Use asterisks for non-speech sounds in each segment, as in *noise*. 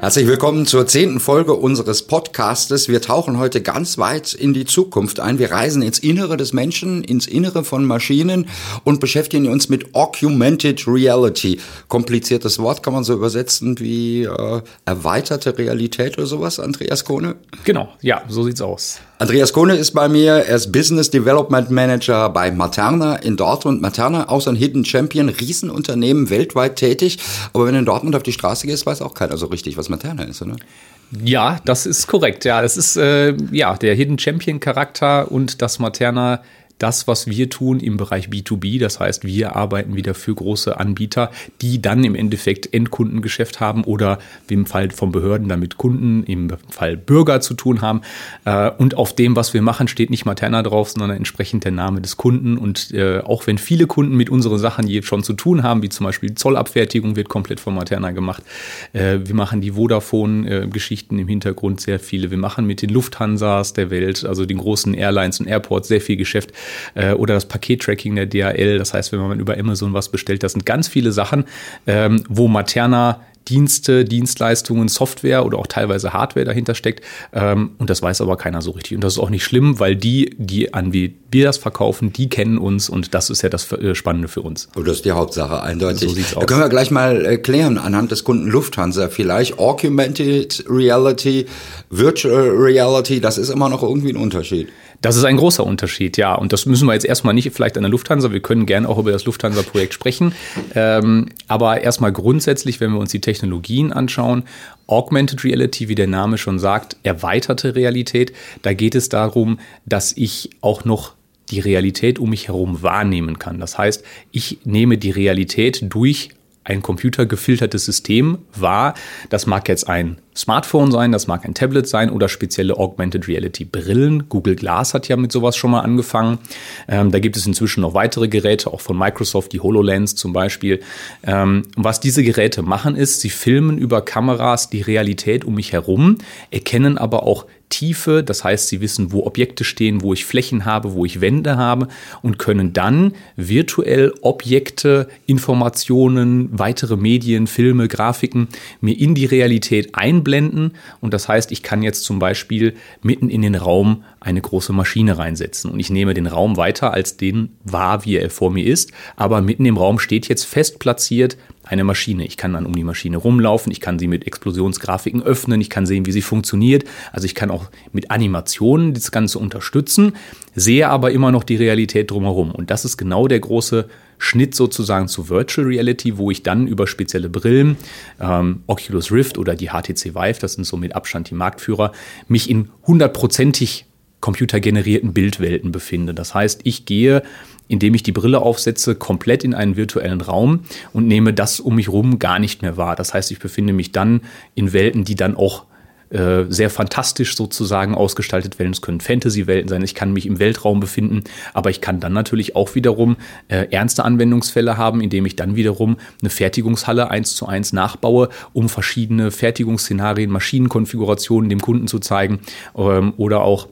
Herzlich willkommen zur zehnten Folge unseres Podcastes. Wir tauchen heute ganz weit in die Zukunft ein. Wir reisen ins Innere des Menschen, ins Innere von Maschinen und beschäftigen uns mit Augmented Reality. Kompliziertes Wort kann man so übersetzen wie äh, erweiterte Realität oder sowas, Andreas Kohne? Genau, ja, so sieht's aus. Andreas Kohne ist bei mir, er ist Business Development Manager bei Materna in Dortmund. Materna, auch so ein Hidden Champion, Riesenunternehmen, weltweit tätig. Aber wenn du in Dortmund auf die Straße gehst, weiß auch keiner so richtig, was Materna ist, oder? Ja, das ist korrekt. Ja, das ist äh, ja der Hidden Champion Charakter und das Materna das, was wir tun im Bereich B2B. Das heißt, wir arbeiten wieder für große Anbieter, die dann im Endeffekt Endkundengeschäft haben oder im Fall von Behörden damit Kunden, im Fall Bürger zu tun haben. Äh, und auf dem, was wir machen, steht nicht Materna drauf, sondern entsprechend der Name des Kunden. Und äh, auch wenn viele Kunden mit unseren Sachen je schon zu tun haben, wie zum Beispiel Zollabfertigung wird komplett von Materna gemacht. Äh, wir machen die Vodafone-Geschichten im Hintergrund sehr viele. Wir machen mit den Lufthansas der Welt, also den großen Airlines und Airports sehr viel Geschäft äh, oder das Pakettracking der DHL. Das heißt, wenn man über Amazon was bestellt, das sind ganz viele Sachen, ähm, wo Materna Dienste, Dienstleistungen, Software oder auch teilweise Hardware dahinter steckt. Ähm, und das weiß aber keiner so richtig. Und das ist auch nicht schlimm, weil die, die an wie wir das verkaufen, die kennen uns und das ist ja das äh, Spannende für uns. Und oh, das ist die Hauptsache, eindeutig. So sieht's aus. Da können wir gleich mal äh, klären anhand des Kunden Lufthansa vielleicht. Augmented Reality, Virtual Reality, das ist immer noch irgendwie ein Unterschied. Das ist ein großer Unterschied, ja. Und das müssen wir jetzt erstmal nicht vielleicht an der Lufthansa. Wir können gerne auch über das Lufthansa-Projekt sprechen. Ähm, aber erstmal grundsätzlich, wenn wir uns die Technologien anschauen, Augmented Reality, wie der Name schon sagt, erweiterte Realität. Da geht es darum, dass ich auch noch die Realität um mich herum wahrnehmen kann. Das heißt, ich nehme die Realität durch ein computergefiltertes System wahr. Das mag jetzt ein Smartphone sein, das mag ein Tablet sein oder spezielle Augmented Reality Brillen. Google Glass hat ja mit sowas schon mal angefangen. Ähm, da gibt es inzwischen noch weitere Geräte, auch von Microsoft, die HoloLens zum Beispiel. Ähm, was diese Geräte machen ist, sie filmen über Kameras die Realität um mich herum, erkennen aber auch Tiefe, das heißt, sie wissen, wo Objekte stehen, wo ich Flächen habe, wo ich Wände habe und können dann virtuell Objekte, Informationen, weitere Medien, Filme, Grafiken mir in die Realität einblenden. Und das heißt, ich kann jetzt zum Beispiel mitten in den Raum eine große Maschine reinsetzen und ich nehme den Raum weiter als den wahr, wie er vor mir ist. Aber mitten im Raum steht jetzt fest platziert eine Maschine. Ich kann dann um die Maschine rumlaufen, ich kann sie mit Explosionsgrafiken öffnen, ich kann sehen, wie sie funktioniert. Also ich kann auch mit Animationen das Ganze unterstützen, sehe aber immer noch die Realität drumherum. Und das ist genau der große Schnitt sozusagen zu Virtual Reality, wo ich dann über spezielle Brillen, ähm, Oculus Rift oder die HTC Vive, das sind so mit Abstand die Marktführer, mich in hundertprozentig computergenerierten Bildwelten befinde. Das heißt, ich gehe indem ich die Brille aufsetze, komplett in einen virtuellen Raum und nehme das um mich rum gar nicht mehr wahr. Das heißt, ich befinde mich dann in Welten, die dann auch äh, sehr fantastisch sozusagen ausgestaltet werden. Es können Fantasy-Welten sein. Ich kann mich im Weltraum befinden, aber ich kann dann natürlich auch wiederum äh, ernste Anwendungsfälle haben, indem ich dann wiederum eine Fertigungshalle eins zu eins nachbaue, um verschiedene Fertigungsszenarien, Maschinenkonfigurationen dem Kunden zu zeigen ähm, oder auch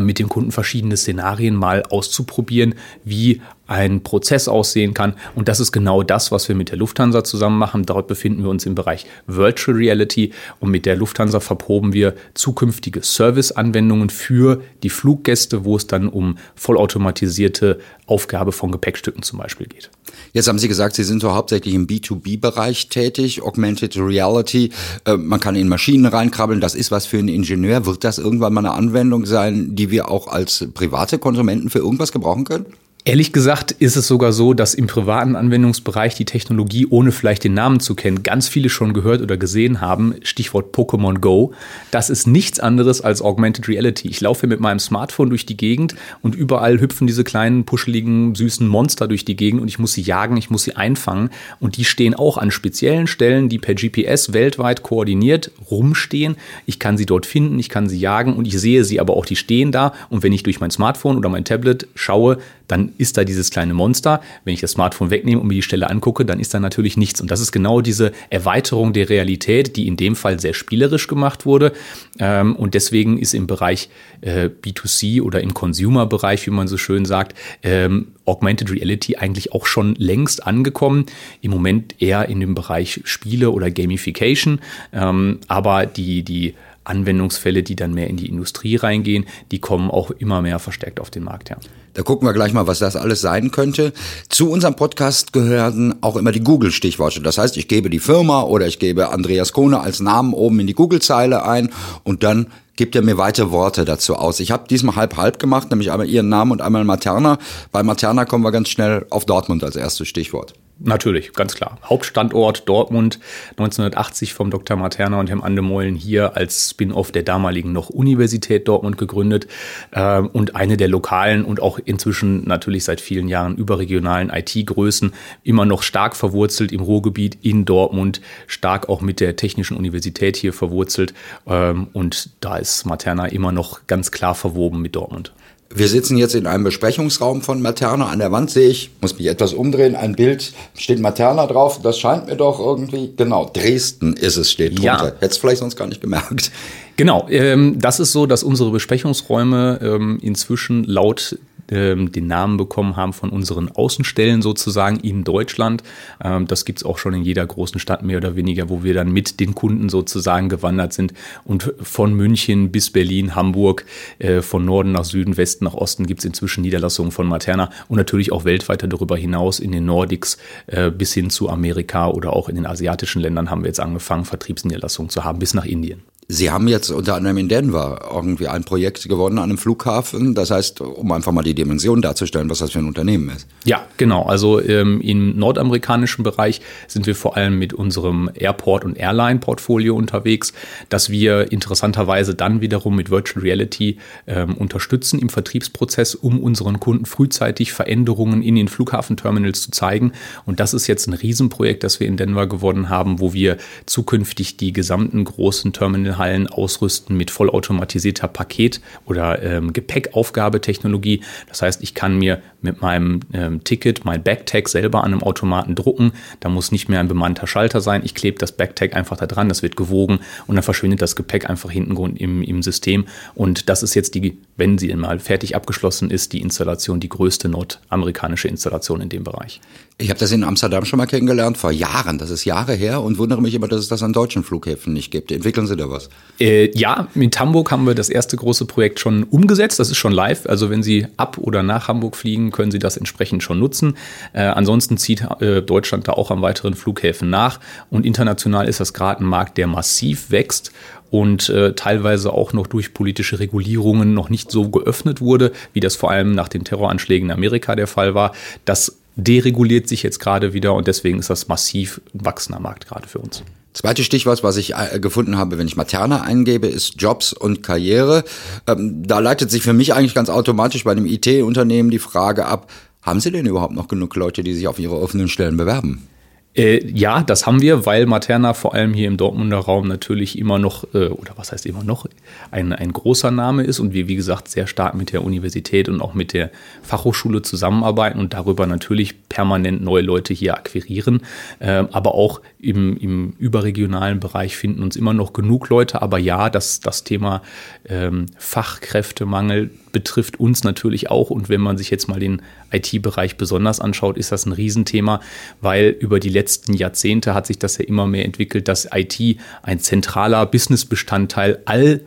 mit dem Kunden verschiedene Szenarien mal auszuprobieren, wie ein Prozess aussehen kann. Und das ist genau das, was wir mit der Lufthansa zusammen machen. Dort befinden wir uns im Bereich Virtual Reality und mit der Lufthansa verproben wir zukünftige Serviceanwendungen für die Fluggäste, wo es dann um vollautomatisierte Aufgabe von Gepäckstücken zum Beispiel geht. Jetzt haben Sie gesagt, Sie sind so hauptsächlich im B2B-Bereich tätig, Augmented Reality. Äh, man kann in Maschinen reinkrabbeln, das ist was für einen Ingenieur. Wird das irgendwann mal eine Anwendung sein, die wir auch als private Konsumenten für irgendwas gebrauchen können? Ehrlich gesagt ist es sogar so, dass im privaten Anwendungsbereich die Technologie, ohne vielleicht den Namen zu kennen, ganz viele schon gehört oder gesehen haben. Stichwort Pokémon Go. Das ist nichts anderes als Augmented Reality. Ich laufe mit meinem Smartphone durch die Gegend und überall hüpfen diese kleinen, puscheligen, süßen Monster durch die Gegend und ich muss sie jagen, ich muss sie einfangen. Und die stehen auch an speziellen Stellen, die per GPS weltweit koordiniert rumstehen. Ich kann sie dort finden, ich kann sie jagen und ich sehe sie aber auch, die stehen da. Und wenn ich durch mein Smartphone oder mein Tablet schaue, dann ist da dieses kleine Monster. Wenn ich das Smartphone wegnehme und mir die Stelle angucke, dann ist da natürlich nichts. Und das ist genau diese Erweiterung der Realität, die in dem Fall sehr spielerisch gemacht wurde. Ähm, und deswegen ist im Bereich äh, B2C oder im Consumer-Bereich, wie man so schön sagt, ähm, Augmented Reality eigentlich auch schon längst angekommen. Im Moment eher in dem Bereich Spiele oder Gamification. Ähm, aber die, die Anwendungsfälle, die dann mehr in die Industrie reingehen, die kommen auch immer mehr verstärkt auf den Markt. Ja. Da gucken wir gleich mal, was das alles sein könnte. Zu unserem Podcast gehören auch immer die Google-Stichworte. Das heißt, ich gebe die Firma oder ich gebe Andreas Kohne als Namen oben in die Google-Zeile ein und dann gibt er mir weitere Worte dazu aus. Ich habe diesmal halb-halb gemacht, nämlich einmal Ihren Namen und einmal Materna. Bei Materna kommen wir ganz schnell auf Dortmund als erstes Stichwort. Natürlich, ganz klar. Hauptstandort Dortmund 1980 vom Dr. Materna und Herrn Andemollen hier als Spin-off der damaligen noch Universität Dortmund gegründet äh, und eine der lokalen und auch inzwischen natürlich seit vielen Jahren überregionalen IT-Größen, immer noch stark verwurzelt im Ruhrgebiet in Dortmund, stark auch mit der Technischen Universität hier verwurzelt ähm, und da ist Materna immer noch ganz klar verwoben mit Dortmund. Wir sitzen jetzt in einem Besprechungsraum von Materna. An der Wand sehe ich, muss mich etwas umdrehen, ein Bild, steht Materna drauf. Das scheint mir doch irgendwie, genau, Dresden ist es, steht drunter. Ja. Hättest vielleicht sonst gar nicht gemerkt. Genau, ähm, das ist so, dass unsere Besprechungsräume ähm, inzwischen laut ähm, den Namen bekommen haben von unseren Außenstellen sozusagen in Deutschland. Ähm, das gibt's auch schon in jeder großen Stadt mehr oder weniger, wo wir dann mit den Kunden sozusagen gewandert sind. Und von München bis Berlin, Hamburg, äh, von Norden nach Süden, Westen nach Osten gibt's inzwischen Niederlassungen von Materna und natürlich auch weltweit darüber hinaus in den Nordics äh, bis hin zu Amerika oder auch in den asiatischen Ländern haben wir jetzt angefangen, Vertriebsniederlassungen zu haben, bis nach Indien. Sie haben jetzt unter anderem in Denver irgendwie ein Projekt gewonnen an einem Flughafen. Das heißt, um einfach mal die Dimension darzustellen, was das für ein Unternehmen ist. Ja, genau. Also ähm, im nordamerikanischen Bereich sind wir vor allem mit unserem Airport- und Airline-Portfolio unterwegs, dass wir interessanterweise dann wiederum mit Virtual Reality ähm, unterstützen im Vertriebsprozess, um unseren Kunden frühzeitig Veränderungen in den Flughafenterminals zu zeigen. Und das ist jetzt ein Riesenprojekt, das wir in Denver gewonnen haben, wo wir zukünftig die gesamten großen Terminals Hallen ausrüsten mit vollautomatisierter Paket- oder ähm, Gepäckaufgabetechnologie. Das heißt, ich kann mir mit meinem ähm, Ticket mein Backtag selber an einem Automaten drucken. Da muss nicht mehr ein bemannter Schalter sein. Ich klebe das Backtag einfach da dran, das wird gewogen und dann verschwindet das Gepäck einfach hinten im, im System. Und das ist jetzt die, wenn sie mal fertig abgeschlossen ist, die Installation, die größte nordamerikanische Installation in dem Bereich. Ich habe das in Amsterdam schon mal kennengelernt, vor Jahren, das ist Jahre her und wundere mich immer, dass es das an deutschen Flughäfen nicht gibt. Entwickeln Sie da was? Äh, ja, in Hamburg haben wir das erste große Projekt schon umgesetzt, das ist schon live. Also wenn Sie ab oder nach Hamburg fliegen, können Sie das entsprechend schon nutzen. Äh, ansonsten zieht äh, Deutschland da auch an weiteren Flughäfen nach und international ist das gerade ein Markt, der massiv wächst und äh, teilweise auch noch durch politische Regulierungen noch nicht so geöffnet wurde, wie das vor allem nach den Terroranschlägen in Amerika der Fall war. Das dereguliert sich jetzt gerade wieder und deswegen ist das massiv wachsender Markt gerade für uns. Zweites Stichwort, was ich äh, gefunden habe, wenn ich Materna eingebe, ist Jobs und Karriere. Ähm, da leitet sich für mich eigentlich ganz automatisch bei einem IT-Unternehmen die Frage ab, haben Sie denn überhaupt noch genug Leute, die sich auf Ihre offenen Stellen bewerben? Äh, ja, das haben wir, weil Materna vor allem hier im Dortmunder Raum natürlich immer noch, äh, oder was heißt immer noch, ein, ein großer Name ist und wir, wie gesagt, sehr stark mit der Universität und auch mit der Fachhochschule zusammenarbeiten und darüber natürlich permanent neue Leute hier akquirieren. Äh, aber auch im, im überregionalen Bereich finden uns immer noch genug Leute. Aber ja, das, das Thema ähm, Fachkräftemangel betrifft uns natürlich auch. Und wenn man sich jetzt mal den IT-Bereich besonders anschaut, ist das ein Riesenthema, weil über die letzten Jahrzehnte hat sich das ja immer mehr entwickelt, dass IT ein zentraler Businessbestandteil all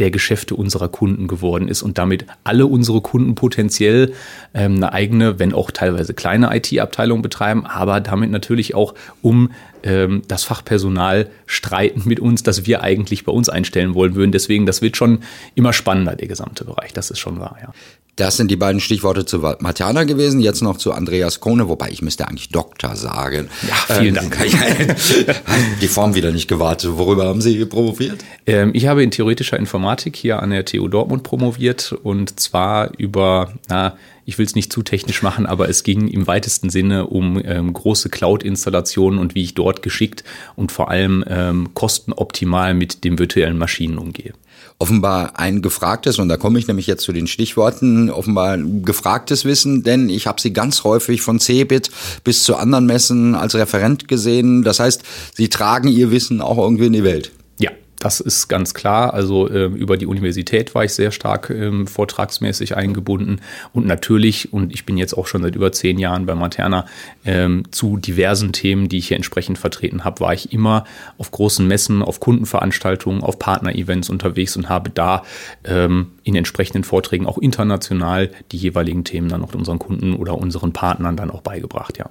der Geschäfte unserer Kunden geworden ist und damit alle unsere Kunden potenziell ähm, eine eigene, wenn auch teilweise kleine IT-Abteilung betreiben, aber damit natürlich auch um ähm, das Fachpersonal streiten mit uns, das wir eigentlich bei uns einstellen wollen würden. Deswegen, das wird schon immer spannender, der gesamte Bereich. Das ist schon wahr, ja. Das sind die beiden Stichworte zu Matjana gewesen. Jetzt noch zu Andreas Kohne, wobei ich müsste eigentlich Doktor sagen. Ja, vielen ähm, Dank. *laughs* die Form wieder nicht gewartet. Worüber haben Sie promoviert? Ähm, ich habe in theoretischer Informatik hier an der TU Dortmund promoviert und zwar über, na, ich will es nicht zu technisch machen, aber es ging im weitesten Sinne um ähm, große Cloud-Installationen und wie ich dort geschickt und vor allem ähm, kostenoptimal mit den virtuellen Maschinen umgehe. Offenbar ein gefragtes, und da komme ich nämlich jetzt zu den Stichworten, offenbar gefragtes Wissen, denn ich habe Sie ganz häufig von CeBIT bis zu anderen Messen als Referent gesehen. Das heißt, Sie tragen Ihr Wissen auch irgendwie in die Welt. Das ist ganz klar. Also äh, über die Universität war ich sehr stark ähm, vortragsmäßig eingebunden und natürlich, und ich bin jetzt auch schon seit über zehn Jahren bei Materna, ähm, zu diversen Themen, die ich hier entsprechend vertreten habe, war ich immer auf großen Messen, auf Kundenveranstaltungen, auf Partner-Events unterwegs und habe da ähm, in entsprechenden Vorträgen auch international die jeweiligen Themen dann auch unseren Kunden oder unseren Partnern dann auch beigebracht, ja.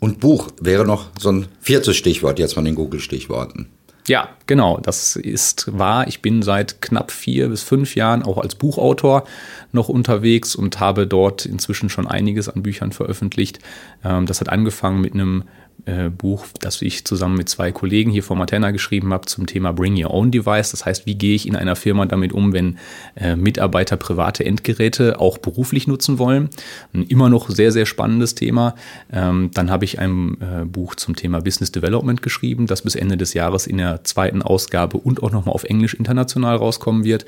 Und Buch wäre noch so ein viertes Stichwort jetzt von den Google-Stichworten. Ja, genau, das ist wahr. Ich bin seit knapp vier bis fünf Jahren auch als Buchautor noch unterwegs und habe dort inzwischen schon einiges an Büchern veröffentlicht. Ähm, das hat angefangen mit einem äh, Buch, das ich zusammen mit zwei Kollegen hier vor Materna geschrieben habe zum Thema Bring Your Own Device. Das heißt, wie gehe ich in einer Firma damit um, wenn äh, Mitarbeiter private Endgeräte auch beruflich nutzen wollen? Ein immer noch sehr, sehr spannendes Thema. Ähm, dann habe ich ein äh, Buch zum Thema Business Development geschrieben, das bis Ende des Jahres in der zweiten Ausgabe und auch nochmal auf Englisch international rauskommen wird.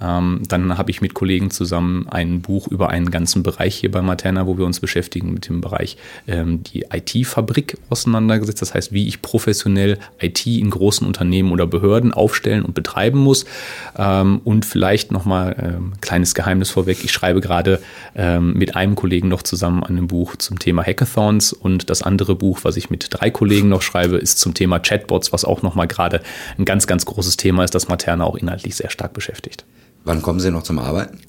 Ähm, dann habe ich mit Kollegen zusammen ein Buch über einen ganzen Bereich hier bei Materna, wo wir uns beschäftigen mit dem Bereich ähm, die IT-Fabrik auseinandergesetzt. Das heißt, wie ich professionell IT in großen Unternehmen oder Behörden aufstellen und betreiben muss. Ähm, und vielleicht nochmal ähm, kleines Geheimnis vorweg. Ich schreibe gerade ähm, mit einem Kollegen noch zusammen an einem Buch zum Thema Hackathons und das andere Buch, was ich mit drei Kollegen noch schreibe, ist zum Thema Chatbots, was auch nochmal gerade ein ganz, ganz großes Thema ist, das Materna auch inhaltlich sehr stark beschäftigt. Wann kommen Sie noch zum Arbeiten?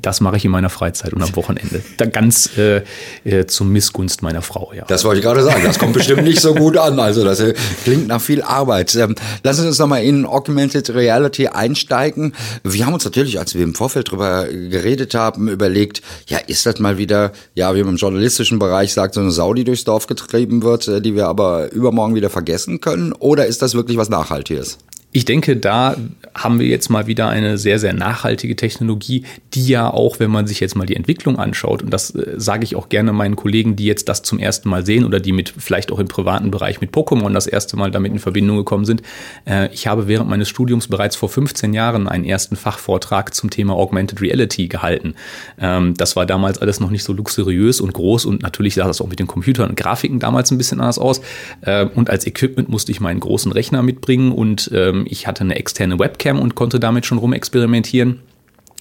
Das mache ich in meiner Freizeit und am Wochenende. Da ganz äh, äh, zum Missgunst meiner Frau, ja. Das wollte ich gerade sagen. Das kommt bestimmt nicht so gut an. Also das äh, klingt nach viel Arbeit. Ähm, lassen Sie uns nochmal in Augmented Reality einsteigen. Wir haben uns natürlich, als wir im Vorfeld drüber geredet haben, überlegt, ja, ist das mal wieder, ja, wie man im journalistischen Bereich sagt, so eine Sau, die durchs Dorf getrieben wird, äh, die wir aber übermorgen wieder vergessen können? Oder ist das wirklich was Nachhaltiges? Ich denke, da haben wir jetzt mal wieder eine sehr, sehr nachhaltige Technologie, die ja auch, wenn man sich jetzt mal die Entwicklung anschaut, und das äh, sage ich auch gerne meinen Kollegen, die jetzt das zum ersten Mal sehen oder die mit vielleicht auch im privaten Bereich mit Pokémon das erste Mal damit in Verbindung gekommen sind. Äh, ich habe während meines Studiums bereits vor 15 Jahren einen ersten Fachvortrag zum Thema Augmented Reality gehalten. Ähm, das war damals alles noch nicht so luxuriös und groß und natürlich sah das auch mit den Computern und Grafiken damals ein bisschen anders aus. Äh, und als Equipment musste ich meinen großen Rechner mitbringen und ähm, ich hatte eine externe Webcam und konnte damit schon rumexperimentieren.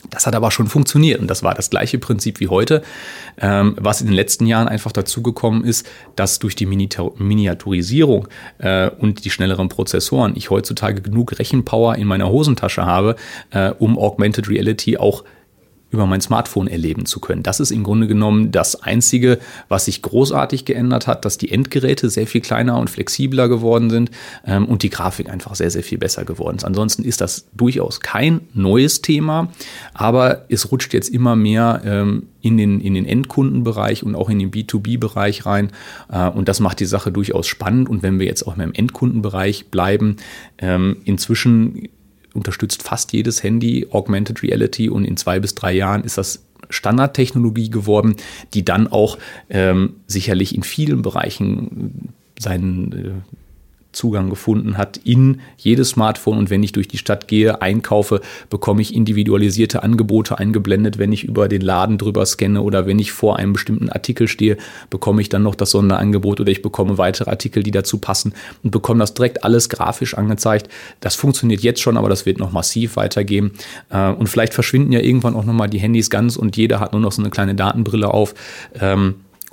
Das hat aber schon funktioniert und das war das gleiche Prinzip wie heute, ähm, was in den letzten Jahren einfach dazugekommen ist, dass durch die Miniaturisierung äh, und die schnelleren Prozessoren ich heutzutage genug Rechenpower in meiner Hosentasche habe, äh, um Augmented Reality auch über mein Smartphone erleben zu können. Das ist im Grunde genommen das Einzige, was sich großartig geändert hat, dass die Endgeräte sehr viel kleiner und flexibler geworden sind ähm, und die Grafik einfach sehr, sehr viel besser geworden ist. Ansonsten ist das durchaus kein neues Thema, aber es rutscht jetzt immer mehr ähm, in den, in den Endkundenbereich und auch in den B2B-Bereich rein. Äh, und das macht die Sache durchaus spannend. Und wenn wir jetzt auch im Endkundenbereich bleiben, ähm, inzwischen unterstützt fast jedes Handy Augmented Reality und in zwei bis drei Jahren ist das Standardtechnologie geworden, die dann auch ähm, sicherlich in vielen Bereichen seinen äh, Zugang gefunden hat in jedes Smartphone. Und wenn ich durch die Stadt gehe, einkaufe, bekomme ich individualisierte Angebote eingeblendet. Wenn ich über den Laden drüber scanne oder wenn ich vor einem bestimmten Artikel stehe, bekomme ich dann noch das Sonderangebot oder ich bekomme weitere Artikel, die dazu passen und bekomme das direkt alles grafisch angezeigt. Das funktioniert jetzt schon, aber das wird noch massiv weitergehen. Äh, und vielleicht verschwinden ja irgendwann auch nochmal die Handys ganz und jeder hat nur noch so eine kleine Datenbrille auf.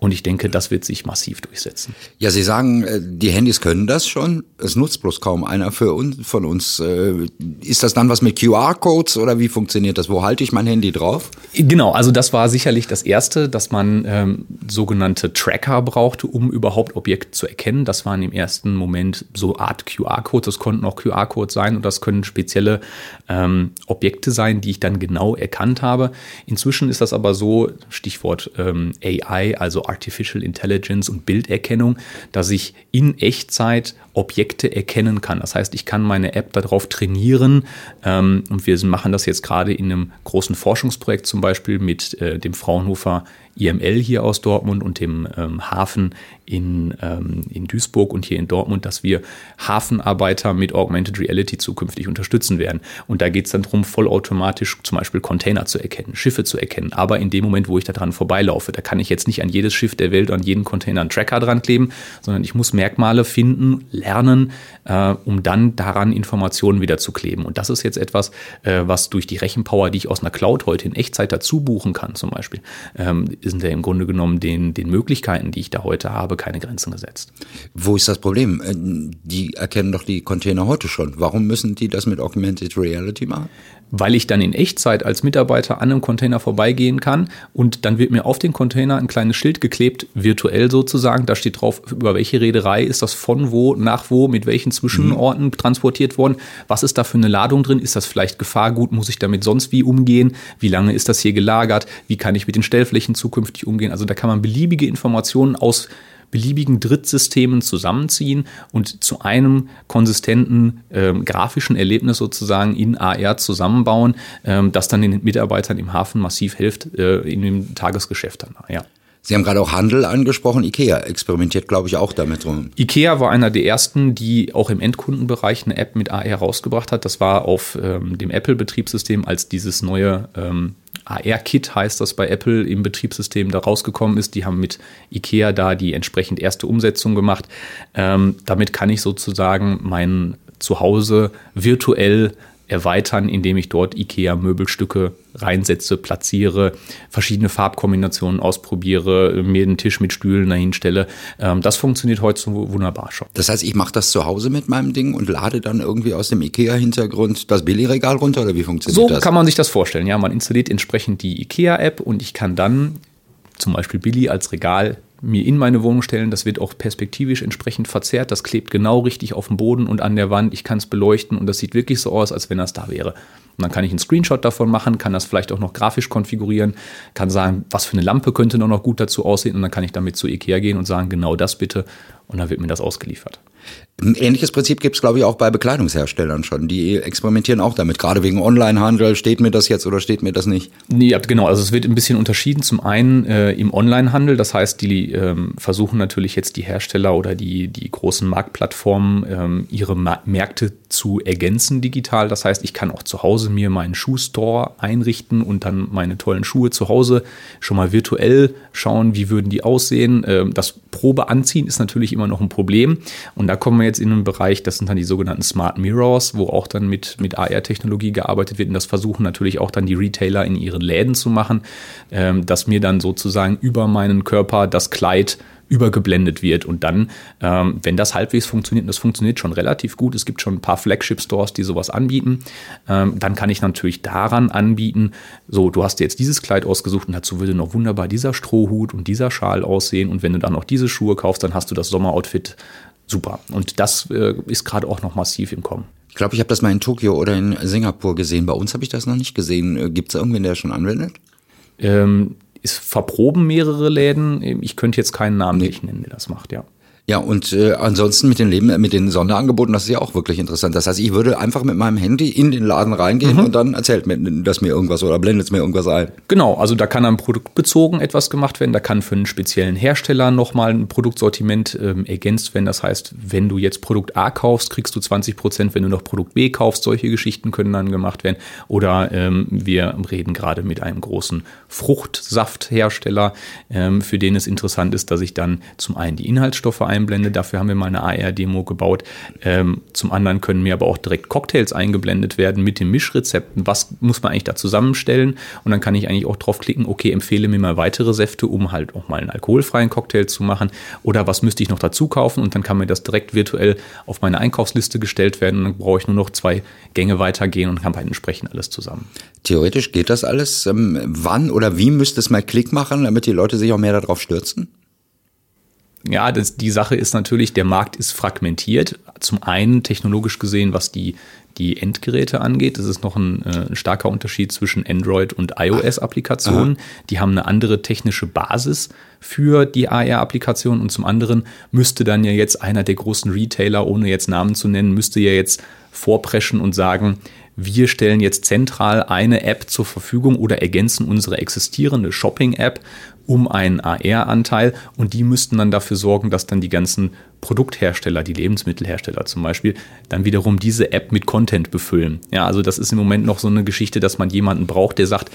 Und ich denke, das wird sich massiv durchsetzen. Ja, Sie sagen, äh, die Handys können das schon. Es nutzt bloß kaum einer für uns, von uns. Äh, ist das dann was mit QR-Codes oder wie funktioniert das? Wo halte ich mein Handy drauf? Genau, also das war sicherlich das Erste, dass man ähm, sogenannte Tracker brauchte, um überhaupt Objekte zu erkennen. Das waren im ersten Moment so Art QR-Codes. Das konnten auch QR-Codes sein und das können spezielle ähm, Objekte sein, die ich dann genau erkannt habe. Inzwischen ist das aber so, Stichwort ähm, AI, also Artificial Intelligence und Bilderkennung, dass ich in Echtzeit Objekte erkennen kann. Das heißt, ich kann meine App darauf trainieren ähm, und wir machen das jetzt gerade in einem großen Forschungsprojekt zum Beispiel mit äh, dem Fraunhofer IML hier aus Dortmund und dem ähm, Hafen in, ähm, in Duisburg und hier in Dortmund, dass wir Hafenarbeiter mit Augmented Reality zukünftig unterstützen werden. Und da geht es dann darum, vollautomatisch zum Beispiel Container zu erkennen, Schiffe zu erkennen. Aber in dem Moment, wo ich da dran vorbeilaufe, da kann ich jetzt nicht an jedes Schiff der Welt, an jeden Container einen Tracker dran kleben, sondern ich muss Merkmale finden, lernen, äh, um dann daran Informationen wieder zu kleben. Und das ist jetzt etwas, äh, was durch die Rechenpower, die ich aus einer Cloud heute in Echtzeit dazu buchen kann, zum Beispiel, ähm, sind ja im Grunde genommen den, den Möglichkeiten, die ich da heute habe, keine Grenzen gesetzt. Wo ist das Problem? Äh, die erkennen doch die Container heute schon. Warum müssen die das mit Augmented Reality machen? Weil ich dann in Echtzeit als Mitarbeiter an einem Container vorbeigehen kann und dann wird mir auf den Container ein kleines Schild geklebt, virtuell sozusagen. Da steht drauf, über welche Reederei ist das von wo, nach wo, mit welchen Zwischenorten mhm. transportiert worden. Was ist da für eine Ladung drin? Ist das vielleicht Gefahrgut? Muss ich damit sonst wie umgehen? Wie lange ist das hier gelagert? Wie kann ich mit den Stellflächen zukünftig umgehen? Also da kann man beliebige Informationen aus beliebigen Drittsystemen zusammenziehen und zu einem konsistenten äh, grafischen Erlebnis sozusagen in AR zusammenbauen, äh, das dann den Mitarbeitern im Hafen massiv hilft äh, in dem Tagesgeschäft dann. Ja. Sie haben gerade auch Handel angesprochen. IKEA experimentiert, glaube ich, auch damit rum. IKEA war einer der ersten, die auch im Endkundenbereich eine App mit AR rausgebracht hat. Das war auf ähm, dem Apple-Betriebssystem, als dieses neue ähm, AR-Kit heißt das bei Apple im Betriebssystem da rausgekommen ist. Die haben mit IKEA da die entsprechend erste Umsetzung gemacht. Ähm, damit kann ich sozusagen mein Zuhause virtuell erweitern, indem ich dort IKEA-Möbelstücke reinsetze, platziere, verschiedene Farbkombinationen ausprobiere, mir einen Tisch mit Stühlen dahin stelle. Ähm, das funktioniert heute so wunderbar schon. Das heißt, ich mache das zu Hause mit meinem Ding und lade dann irgendwie aus dem IKEA-Hintergrund das Billigregal runter oder wie funktioniert so das? So kann man sich das vorstellen. Ja, man installiert entsprechend die IKEA-App und ich kann dann zum Beispiel Billy als Regal mir in meine Wohnung stellen. Das wird auch perspektivisch entsprechend verzerrt. Das klebt genau richtig auf dem Boden und an der Wand. Ich kann es beleuchten und das sieht wirklich so aus, als wenn das da wäre. Und dann kann ich einen Screenshot davon machen, kann das vielleicht auch noch grafisch konfigurieren, kann sagen, was für eine Lampe könnte noch gut dazu aussehen und dann kann ich damit zu Ikea gehen und sagen, genau das bitte und dann wird mir das ausgeliefert. Ein ähnliches Prinzip gibt es, glaube ich, auch bei Bekleidungsherstellern schon. Die experimentieren auch damit. Gerade wegen Onlinehandel. Steht mir das jetzt oder steht mir das nicht? Ja, genau. Also es wird ein bisschen unterschieden. Zum einen äh, im Onlinehandel. Das heißt, die ähm, versuchen natürlich jetzt die Hersteller oder die, die großen Marktplattformen ähm, ihre Ma Märkte zu ergänzen digital. Das heißt, ich kann auch zu Hause mir meinen Schuhstore einrichten und dann meine tollen Schuhe zu Hause schon mal virtuell schauen, wie würden die aussehen. Ähm, das Probe anziehen ist natürlich immer noch ein Problem. Und da kommen wir jetzt in einen Bereich, das sind dann die sogenannten Smart Mirrors, wo auch dann mit, mit AR-Technologie gearbeitet wird. Und das versuchen natürlich auch dann die Retailer in ihren Läden zu machen, ähm, dass mir dann sozusagen über meinen Körper das Kleid übergeblendet wird. Und dann, ähm, wenn das halbwegs funktioniert, und das funktioniert schon relativ gut, es gibt schon ein paar Flagship-Stores, die sowas anbieten, ähm, dann kann ich natürlich daran anbieten, so, du hast dir jetzt dieses Kleid ausgesucht und dazu würde noch wunderbar dieser Strohhut und dieser Schal aussehen. Und wenn du dann noch diese Schuhe kaufst, dann hast du das Sommeroutfit super. Und das äh, ist gerade auch noch massiv im Kommen. Ich glaube, ich habe das mal in Tokio oder in Singapur gesehen. Bei uns habe ich das noch nicht gesehen. Äh, Gibt es irgendwen, der schon anwendet? Ähm, es verproben mehrere Läden. Ich könnte jetzt keinen Namen nee. nennen, der das macht, ja. Ja, und äh, ansonsten mit den Leben, mit den Sonderangeboten, das ist ja auch wirklich interessant. Das heißt, ich würde einfach mit meinem Handy in den Laden reingehen mhm. und dann erzählt mir das mir irgendwas oder blendet es mir irgendwas ein. Genau, also da kann dann produktbezogen etwas gemacht werden, da kann für einen speziellen Hersteller nochmal ein Produktsortiment ähm, ergänzt werden. Das heißt, wenn du jetzt Produkt A kaufst, kriegst du 20 Prozent, wenn du noch Produkt B kaufst, solche Geschichten können dann gemacht werden. Oder ähm, wir reden gerade mit einem großen Fruchtsafthersteller, ähm, für den es interessant ist, dass ich dann zum einen die Inhaltsstoffe ein einblende. Dafür haben wir mal eine AR-Demo gebaut. Ähm, zum anderen können mir aber auch direkt Cocktails eingeblendet werden mit den Mischrezepten. Was muss man eigentlich da zusammenstellen? Und dann kann ich eigentlich auch draufklicken, okay, empfehle mir mal weitere Säfte, um halt auch mal einen alkoholfreien Cocktail zu machen. Oder was müsste ich noch dazu kaufen? Und dann kann mir das direkt virtuell auf meine Einkaufsliste gestellt werden. Und dann brauche ich nur noch zwei Gänge weitergehen und habe halt entsprechend alles zusammen. Theoretisch geht das alles. Ähm, wann oder wie müsste es mal Klick machen, damit die Leute sich auch mehr darauf stürzen? Ja, das, die Sache ist natürlich, der Markt ist fragmentiert. Zum einen technologisch gesehen, was die, die Endgeräte angeht. Das ist noch ein, äh, ein starker Unterschied zwischen Android und iOS-Applikationen. Die haben eine andere technische Basis für die AR-Applikation und zum anderen müsste dann ja jetzt einer der großen Retailer, ohne jetzt Namen zu nennen, müsste ja jetzt vorpreschen und sagen, wir stellen jetzt zentral eine App zur Verfügung oder ergänzen unsere existierende Shopping-App um einen AR-Anteil und die müssten dann dafür sorgen, dass dann die ganzen Produkthersteller, die Lebensmittelhersteller zum Beispiel, dann wiederum diese App mit Content befüllen. Ja, also das ist im Moment noch so eine Geschichte, dass man jemanden braucht, der sagt,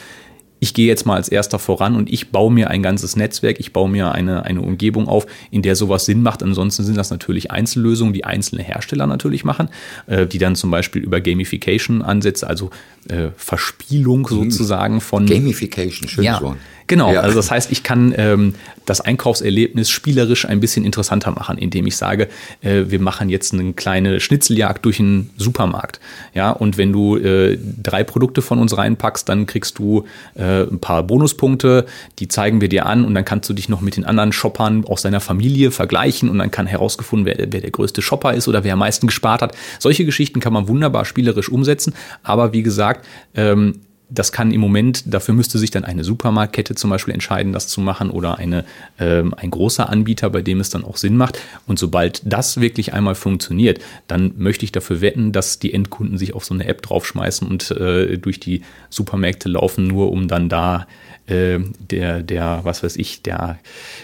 ich gehe jetzt mal als erster voran und ich baue mir ein ganzes Netzwerk, ich baue mir eine, eine Umgebung auf, in der sowas Sinn macht. Ansonsten sind das natürlich Einzellösungen, die einzelne Hersteller natürlich machen, äh, die dann zum Beispiel über Gamification-Ansätze, also äh, Verspielung hm. sozusagen von. Gamification, schön ja, Wort. Genau, ja. also das heißt, ich kann ähm, das Einkaufserlebnis spielerisch ein bisschen interessanter machen, indem ich sage, äh, wir machen jetzt eine kleine Schnitzeljagd durch einen Supermarkt. Ja, und wenn du äh, drei Produkte von uns reinpackst, dann kriegst du äh, ein paar Bonuspunkte, die zeigen wir dir an und dann kannst du dich noch mit den anderen Shoppern aus deiner Familie vergleichen und dann kann herausgefunden werden, wer, wer der größte Shopper ist oder wer am meisten gespart hat. Solche Geschichten kann man wunderbar spielerisch umsetzen, aber wie gesagt, ähm, das kann im Moment, dafür müsste sich dann eine Supermarktkette zum Beispiel entscheiden, das zu machen oder eine, ähm, ein großer Anbieter, bei dem es dann auch Sinn macht. Und sobald das wirklich einmal funktioniert, dann möchte ich dafür wetten, dass die Endkunden sich auf so eine App draufschmeißen und äh, durch die Supermärkte laufen, nur um dann da äh, der, der, was weiß ich, der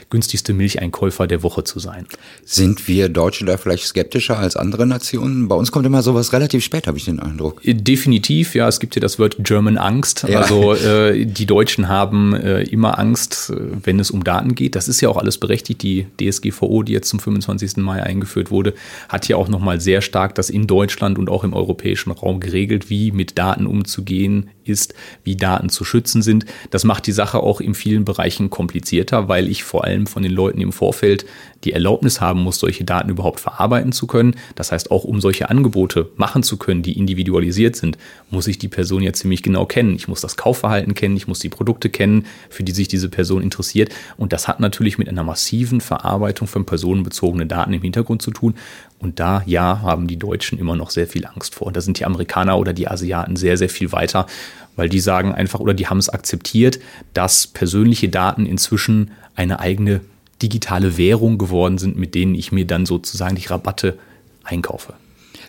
günstigste Milcheinkäufer der Woche zu sein. Sind wir Deutsche da vielleicht skeptischer als andere Nationen? Bei uns kommt immer sowas relativ spät, habe ich den Eindruck. Äh, definitiv, ja. Es gibt ja das Wort German Angst. Ja. Also äh, die Deutschen haben äh, immer Angst, äh, wenn es um Daten geht. Das ist ja auch alles berechtigt. Die DSGVO, die jetzt zum 25. Mai eingeführt wurde, hat ja auch nochmal sehr stark das in Deutschland und auch im europäischen Raum geregelt, wie mit Daten umzugehen ist, wie Daten zu schützen sind. Das macht die Sache auch in vielen Bereichen komplizierter, weil ich vor allem von den Leuten im Vorfeld die Erlaubnis haben muss, solche Daten überhaupt verarbeiten zu können. Das heißt, auch um solche Angebote machen zu können, die individualisiert sind, muss ich die Person ja ziemlich genau kennen. Ich muss das Kaufverhalten kennen, ich muss die Produkte kennen, für die sich diese Person interessiert. Und das hat natürlich mit einer massiven Verarbeitung von personenbezogenen Daten im Hintergrund zu tun. Und da, ja, haben die Deutschen immer noch sehr viel Angst vor. Und da sind die Amerikaner oder die Asiaten sehr, sehr viel weiter, weil die sagen einfach oder die haben es akzeptiert, dass persönliche Daten inzwischen eine eigene digitale Währung geworden sind, mit denen ich mir dann sozusagen die Rabatte einkaufe.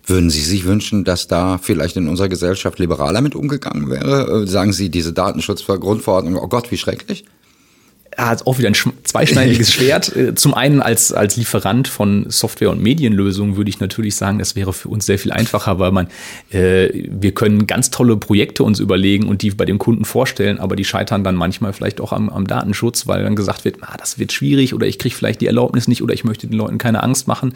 Würden Sie sich wünschen, dass da vielleicht in unserer Gesellschaft liberaler mit umgegangen wäre? Äh, sagen Sie, diese Datenschutzgrundverordnung, oh Gott, wie schrecklich? Hat auch wieder ein zweischneidiges *laughs* Schwert. Äh, zum einen als, als Lieferant von Software- und Medienlösungen würde ich natürlich sagen, das wäre für uns sehr viel einfacher, weil man, äh, wir können ganz tolle Projekte uns überlegen und die bei dem Kunden vorstellen, aber die scheitern dann manchmal vielleicht auch am, am Datenschutz, weil dann gesagt wird, ah, das wird schwierig oder ich kriege vielleicht die Erlaubnis nicht oder ich möchte den Leuten keine Angst machen.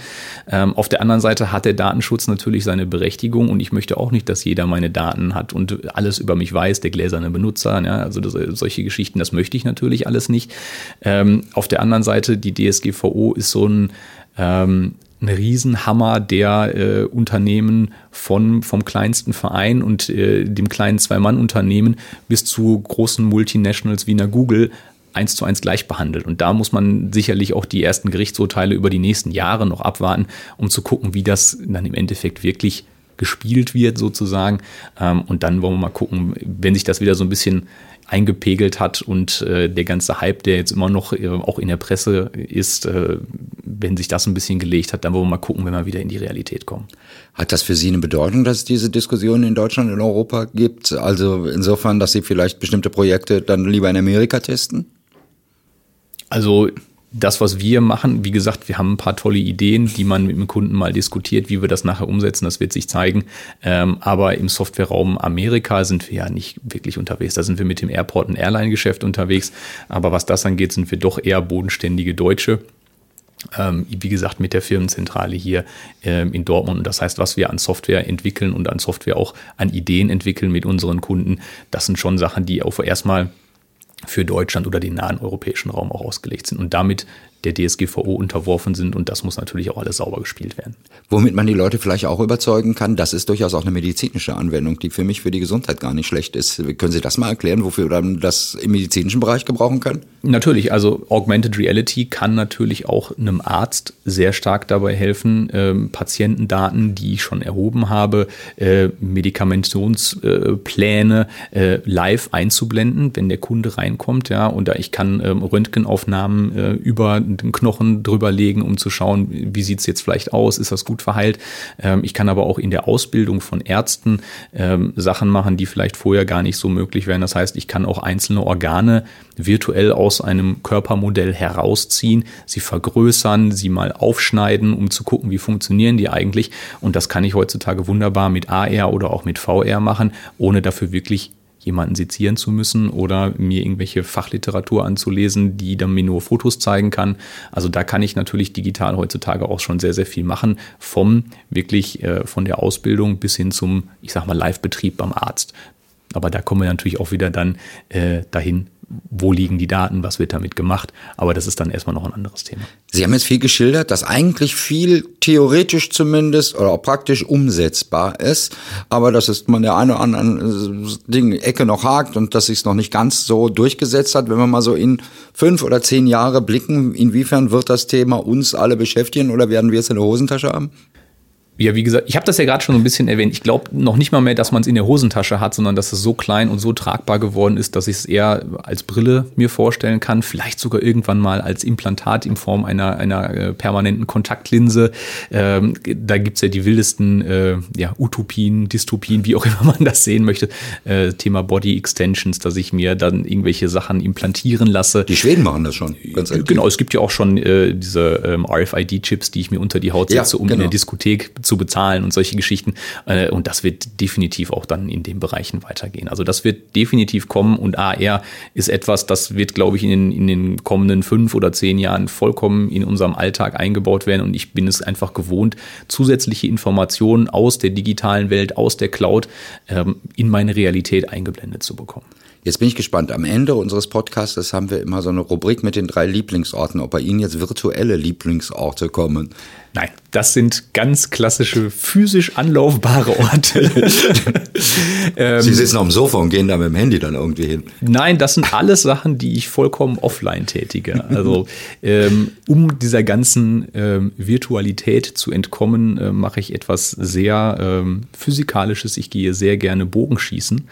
Ähm, auf der anderen Seite hat der Datenschutz natürlich seine Berechtigung und ich möchte auch nicht, dass jeder meine Daten hat und alles über mich weiß, der gläserne Benutzer, ja, also das, solche Geschichten, das möchte ich natürlich alles nicht. Ähm, auf der anderen Seite, die DSGVO ist so ein, ähm, ein Riesenhammer, der äh, Unternehmen von, vom kleinsten Verein und äh, dem kleinen Zwei-Mann-Unternehmen bis zu großen Multinationals wie einer Google eins zu eins gleich behandelt. Und da muss man sicherlich auch die ersten Gerichtsurteile über die nächsten Jahre noch abwarten, um zu gucken, wie das dann im Endeffekt wirklich gespielt wird sozusagen. Ähm, und dann wollen wir mal gucken, wenn sich das wieder so ein bisschen eingepegelt hat und äh, der ganze Hype, der jetzt immer noch äh, auch in der Presse ist, äh, wenn sich das ein bisschen gelegt hat, dann wollen wir mal gucken, wenn wir wieder in die Realität kommen. Hat das für Sie eine Bedeutung, dass es diese Diskussion in Deutschland und Europa gibt? Also insofern, dass Sie vielleicht bestimmte Projekte dann lieber in Amerika testen? Also das, was wir machen, wie gesagt, wir haben ein paar tolle Ideen, die man mit dem Kunden mal diskutiert, wie wir das nachher umsetzen, das wird sich zeigen. Ähm, aber im Softwareraum Amerika sind wir ja nicht wirklich unterwegs. Da sind wir mit dem Airport- und Airline-Geschäft unterwegs. Aber was das angeht, sind wir doch eher bodenständige Deutsche. Ähm, wie gesagt, mit der Firmenzentrale hier ähm, in Dortmund. Und das heißt, was wir an Software entwickeln und an Software auch an Ideen entwickeln mit unseren Kunden, das sind schon Sachen, die auch erstmal für Deutschland oder den nahen europäischen Raum auch ausgelegt sind. Und damit der DSGVO unterworfen sind und das muss natürlich auch alles sauber gespielt werden. Womit man die Leute vielleicht auch überzeugen kann, das ist durchaus auch eine medizinische Anwendung, die für mich für die Gesundheit gar nicht schlecht ist. Können Sie das mal erklären, wofür wir dann das im medizinischen Bereich gebrauchen können? Natürlich, also Augmented Reality kann natürlich auch einem Arzt sehr stark dabei helfen, ähm, Patientendaten, die ich schon erhoben habe, äh, Medikamentionspläne äh, live einzublenden, wenn der Kunde reinkommt, ja, und ich kann ähm, Röntgenaufnahmen äh, über einen Knochen drüber legen, um zu schauen, wie sieht es jetzt vielleicht aus, ist das gut verheilt. Ähm, ich kann aber auch in der Ausbildung von Ärzten ähm, Sachen machen, die vielleicht vorher gar nicht so möglich wären. Das heißt, ich kann auch einzelne Organe virtuell aus einem Körpermodell herausziehen, sie vergrößern, sie mal aufschneiden, um zu gucken, wie funktionieren die eigentlich. Und das kann ich heutzutage wunderbar mit AR oder auch mit VR machen, ohne dafür wirklich jemanden sezieren zu müssen oder mir irgendwelche Fachliteratur anzulesen, die dann mir nur Fotos zeigen kann. Also da kann ich natürlich digital heutzutage auch schon sehr, sehr viel machen, vom wirklich äh, von der Ausbildung bis hin zum, ich sag mal, Live-Betrieb beim Arzt. Aber da kommen wir natürlich auch wieder dann äh, dahin, wo liegen die Daten, was wird damit gemacht. Aber das ist dann erstmal noch ein anderes Thema. Sie haben jetzt viel geschildert, dass eigentlich viel theoretisch zumindest oder auch praktisch umsetzbar ist, aber dass es man der eine oder anderen äh, Ding, Ecke noch hakt und dass sich es noch nicht ganz so durchgesetzt hat. Wenn wir mal so in fünf oder zehn Jahre blicken, inwiefern wird das Thema uns alle beschäftigen oder werden wir es in der Hosentasche haben? Ja, wie gesagt, ich habe das ja gerade schon ein bisschen erwähnt. Ich glaube noch nicht mal mehr, dass man es in der Hosentasche hat, sondern dass es so klein und so tragbar geworden ist, dass ich es eher als Brille mir vorstellen kann. Vielleicht sogar irgendwann mal als Implantat in Form einer, einer äh, permanenten Kontaktlinse. Ähm, da gibt's ja die wildesten äh, ja, Utopien, Dystopien, wie auch immer man das sehen möchte. Äh, Thema Body Extensions, dass ich mir dann irgendwelche Sachen implantieren lasse. Die Schweden machen das schon. Ganz genau, es gibt ja auch schon äh, diese ähm, RFID-Chips, die ich mir unter die Haut setze, ja, um genau. in der Diskothek zu bezahlen und solche Geschichten. Äh, und das wird definitiv auch dann in den Bereichen weitergehen. Also das wird definitiv kommen und AR ist etwas, das wird, glaube ich, in den, in den kommenden fünf oder zehn Jahren vollkommen in unserem Alltag eingebaut werden. Und ich bin es einfach gewohnt, zusätzliche Informationen aus der digitalen Welt, aus der Cloud ähm, in meine Realität eingeblendet zu bekommen. Jetzt bin ich gespannt. Am Ende unseres Podcasts haben wir immer so eine Rubrik mit den drei Lieblingsorten, ob bei Ihnen jetzt virtuelle Lieblingsorte kommen. Nein, das sind ganz klassische physisch anlaufbare Orte. *laughs* Ähm, Sie sitzen auf dem Sofa und gehen da mit dem Handy dann irgendwie hin. Nein, das sind alles Sachen, die ich vollkommen offline tätige. Also ähm, um dieser ganzen ähm, Virtualität zu entkommen, äh, mache ich etwas sehr ähm, physikalisches. Ich gehe sehr gerne Bogenschießen,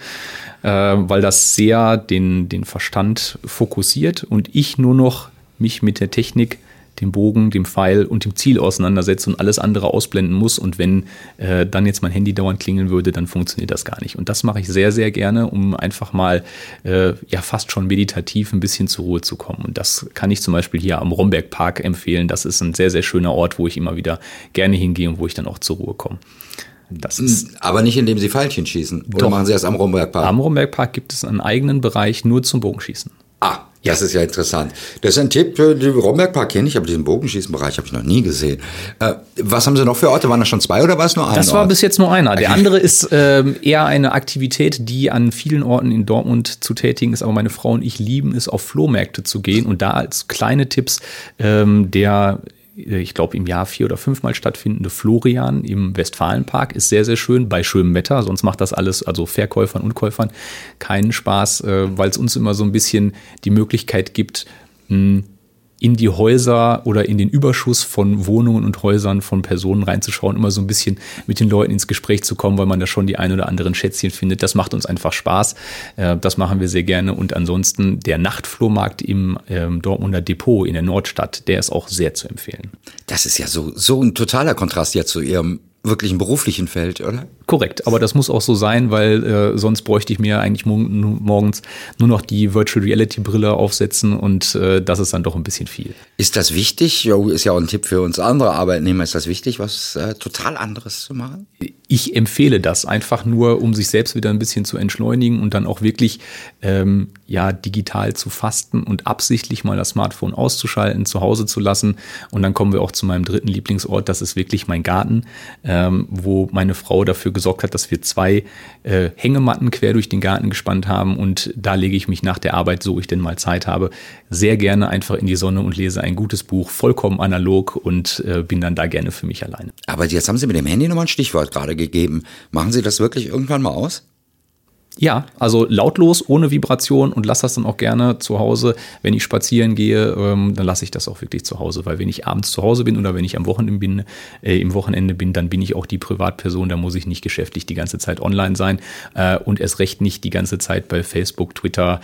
äh, weil das sehr den, den Verstand fokussiert und ich nur noch mich mit der Technik dem Bogen, dem Pfeil und dem Ziel auseinandersetzt und alles andere ausblenden muss. Und wenn äh, dann jetzt mein Handy dauernd klingeln würde, dann funktioniert das gar nicht. Und das mache ich sehr, sehr gerne, um einfach mal äh, ja fast schon meditativ ein bisschen zur Ruhe zu kommen. Und das kann ich zum Beispiel hier am Romberg Park empfehlen. Das ist ein sehr, sehr schöner Ort, wo ich immer wieder gerne hingehe und wo ich dann auch zur Ruhe komme. Das ist Aber nicht indem Sie Pfeilchen schießen. Oder doch, machen Sie das am Romberg Park? Am Romberg Park gibt es einen eigenen Bereich nur zum Bogenschießen. Ah, das ist ja interessant. Das ist ein Tipp, den Rombergpark kenne ich, aber diesen Bogenschießenbereich habe ich noch nie gesehen. Äh, was haben Sie noch für Orte? Waren das schon zwei oder war es nur einer? Das war Ort? bis jetzt nur einer. Der andere ist ähm, eher eine Aktivität, die an vielen Orten in Dortmund zu tätigen ist, aber meine Frau und ich lieben es, auf Flohmärkte zu gehen und da als kleine Tipps ähm, der ich glaube, im Jahr vier oder fünfmal stattfindende Florian im Westfalenpark ist sehr, sehr schön bei schönem Wetter. Sonst macht das alles, also Verkäufern und Käufern, keinen Spaß, äh, weil es uns immer so ein bisschen die Möglichkeit gibt, mh, in die Häuser oder in den Überschuss von Wohnungen und Häusern von Personen reinzuschauen, immer so ein bisschen mit den Leuten ins Gespräch zu kommen, weil man da schon die ein oder anderen Schätzchen findet. Das macht uns einfach Spaß. Äh, das machen wir sehr gerne. Und ansonsten der Nachtflohmarkt im ähm, Dortmunder Depot in der Nordstadt, der ist auch sehr zu empfehlen. Das ist ja so, so ein totaler Kontrast ja zu Ihrem wirklichen beruflichen Feld, oder? Korrekt, aber das muss auch so sein, weil äh, sonst bräuchte ich mir eigentlich morgens nur noch die Virtual Reality Brille aufsetzen und äh, das ist dann doch ein bisschen viel. Ist das wichtig? Jo, ist ja auch ein Tipp für uns andere Arbeitnehmer. Ist das wichtig, was äh, total anderes zu machen? Ich empfehle das einfach nur, um sich selbst wieder ein bisschen zu entschleunigen und dann auch wirklich ähm, ja digital zu fasten und absichtlich mal das Smartphone auszuschalten, zu Hause zu lassen. Und dann kommen wir auch zu meinem dritten Lieblingsort. Das ist wirklich mein Garten, ähm, wo meine Frau dafür gesorgt hat, dass wir zwei äh, Hängematten quer durch den Garten gespannt haben. Und da lege ich mich nach der Arbeit, so ich denn mal Zeit habe, sehr gerne einfach in die Sonne und lese ein gutes Buch, vollkommen analog und äh, bin dann da gerne für mich alleine. Aber jetzt haben Sie mit dem Handy nochmal ein Stichwort gerade gegeben. Machen Sie das wirklich irgendwann mal aus? Ja, also lautlos, ohne Vibration und lass das dann auch gerne zu Hause. Wenn ich spazieren gehe, ähm, dann lasse ich das auch wirklich zu Hause, weil wenn ich abends zu Hause bin oder wenn ich am Wochenende bin, äh, im Wochenende bin, dann bin ich auch die Privatperson, da muss ich nicht geschäftlich die ganze Zeit online sein äh, und erst recht nicht die ganze Zeit bei Facebook, Twitter,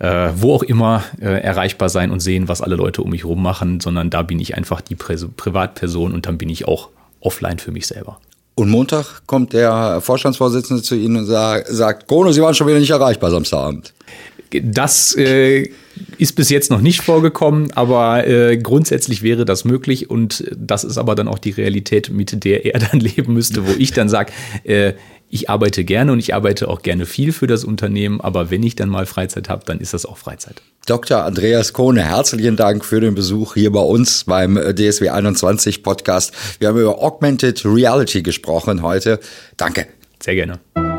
äh, wo auch immer äh, erreichbar sein und sehen, was alle Leute um mich herum machen, sondern da bin ich einfach die Pri Privatperson und dann bin ich auch offline für mich selber. Und Montag kommt der Vorstandsvorsitzende zu Ihnen und sagt, Kono, Sie waren schon wieder nicht erreichbar Samstagabend. Das äh, ist bis jetzt noch nicht vorgekommen, aber äh, grundsätzlich wäre das möglich und das ist aber dann auch die Realität, mit der er *laughs* dann leben müsste, wo ich dann sage, äh, ich arbeite gerne und ich arbeite auch gerne viel für das Unternehmen, aber wenn ich dann mal Freizeit habe, dann ist das auch Freizeit. Dr. Andreas Kohne, herzlichen Dank für den Besuch hier bei uns beim DSW 21 Podcast. Wir haben über Augmented Reality gesprochen heute. Danke. Sehr gerne.